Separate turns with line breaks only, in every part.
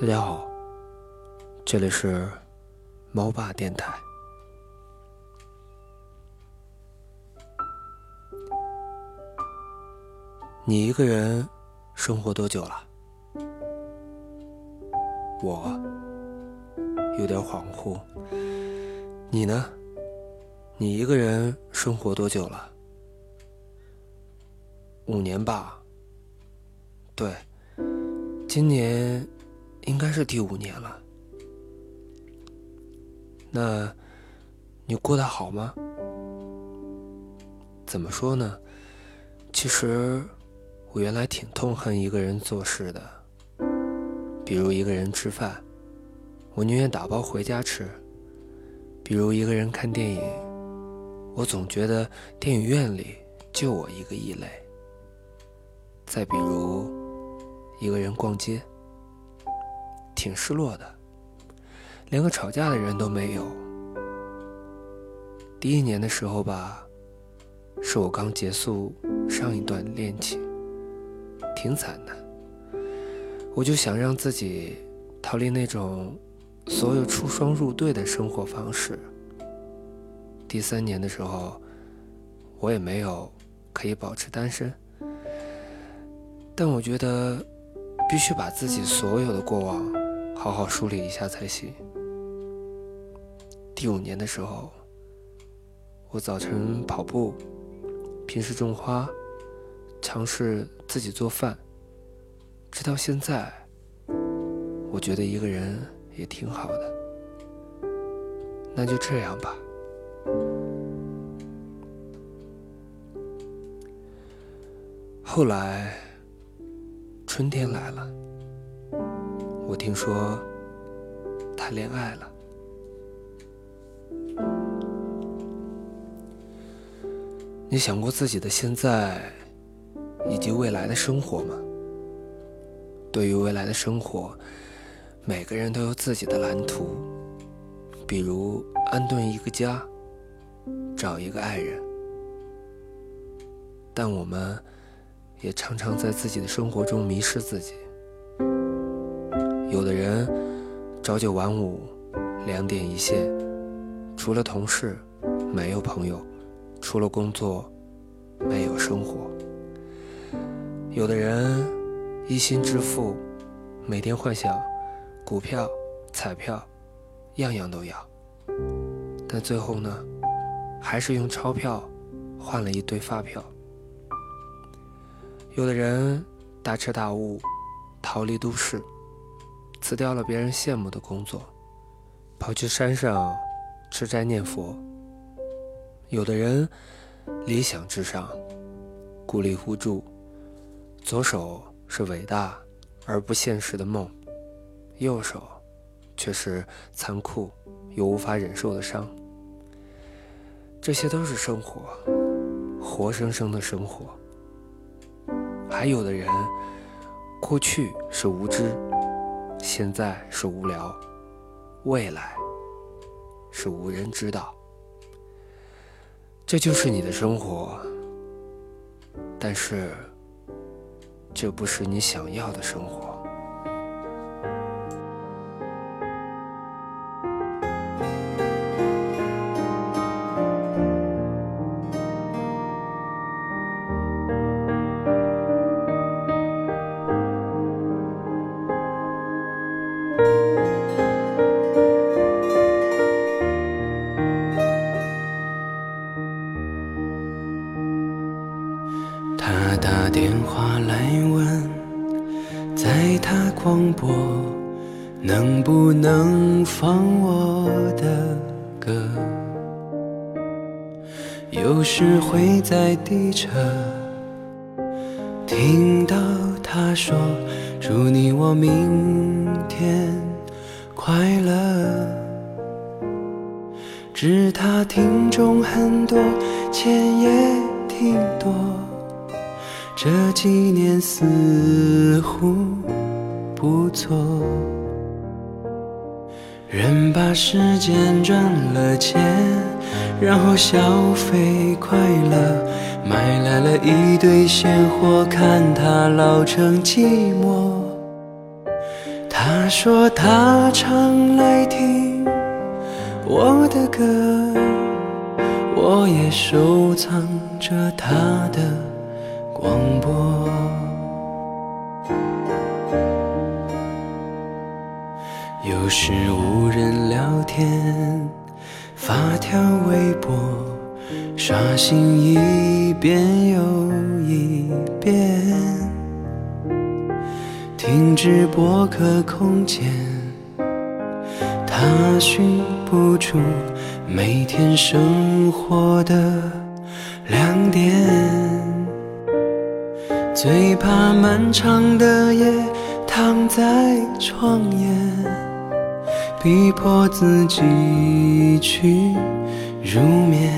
大家好，这里是猫爸电台。你一个人生活多久了？我有点恍惚。你呢？你一个人生活多久了？五年吧。对，今年应该是第五年了。那，你过得好吗？怎么说呢？其实。我原来挺痛恨一个人做事的，比如一个人吃饭，我宁愿打包回家吃；比如一个人看电影，我总觉得电影院里就我一个异类；再比如一个人逛街，挺失落的，连个吵架的人都没有。第一年的时候吧，是我刚结束上一段恋情。挺惨的，我就想让自己逃离那种所有出双入对的生活方式。第三年的时候，我也没有可以保持单身，但我觉得必须把自己所有的过往好好梳理一下才行。第五年的时候，我早晨跑步，平时种花。尝试自己做饭，直到现在，我觉得一个人也挺好的。那就这样吧。后来，春天来了，我听说他恋爱了。你想过自己的现在？以及未来的生活吗？对于未来的生活，每个人都有自己的蓝图，比如安顿一个家，找一个爱人。但我们也常常在自己的生活中迷失自己。有的人朝九晚五，两点一线，除了同事，没有朋友；除了工作，没有生活。有的人一心致富，每天幻想股票、彩票，样样都要，但最后呢，还是用钞票换了一堆发票。有的人大彻大悟，逃离都市，辞掉了别人羡慕的工作，跑去山上吃斋念佛。有的人理想至上，孤立无助。左手是伟大而不现实的梦，右手却是残酷又无法忍受的伤。这些都是生活，活生生的生活。还有的人，过去是无知，现在是无聊，未来是无人知道。这就是你的生活，但是。这不是你想要的生活。
他打电话来问，在他广播能不能放我的歌？有时会在地车听到他说：“祝你我明天快乐。”知他听众很多，钱也挺多。这几年似乎不错，人把时间赚了钱，然后消费快乐，买来了一堆鲜货，看他老成寂寞。他说他常来听我的歌，我也收藏着他的广播。有时无人聊天，发条微博，刷新一遍又一遍。停止博客空间，他寻不出每天生活的亮点。最怕漫长的夜，躺在床沿，逼迫自己去入眠。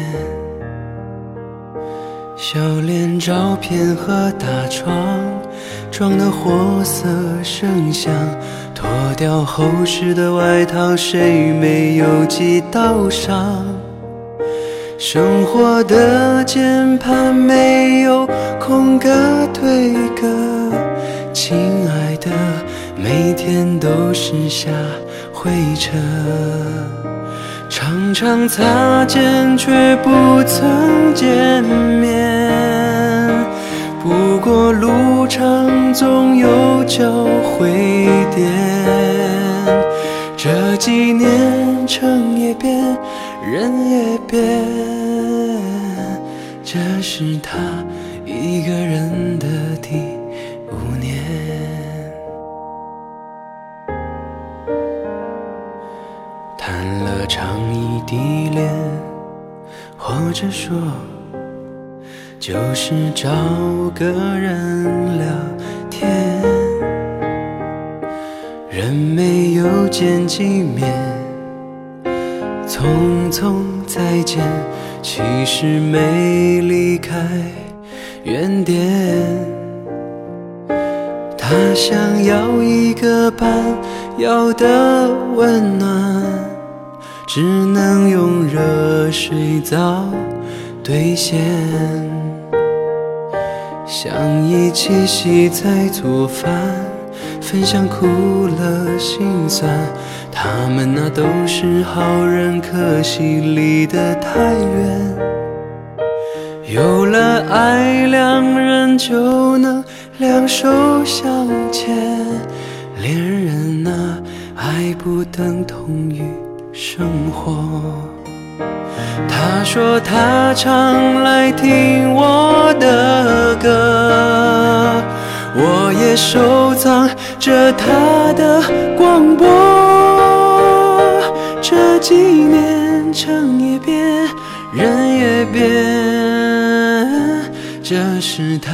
笑脸照片和大床。装的活色生香，脱掉厚实的外套，谁没有几道伤？生活的键盘没有空格对歌，亲爱的，每天都是下灰尘，常常擦肩却不曾见面。不过路长，总有交汇点。这几年，城也变，人也变，这是他一个人的第五年。谈了场异地恋，或者说。就是找个人聊天，人没有见几面，匆匆再见，其实没离开原点。他想要一个伴，要的温暖，只能用热水澡兑现。想一起洗菜做饭，分享苦乐心酸。他们那都是好人，可惜离得太远。有了爱，两人就能两手相牵。恋人啊，爱不等同于生活。他说他常来听我的歌，我也收藏着他的广播。这几年，城也变，人也变，这是他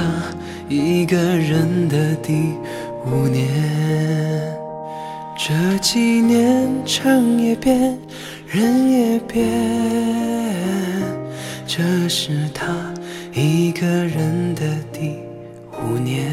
一个人的第五年。这几年，城也变。人也变，这是他一个人的第五年。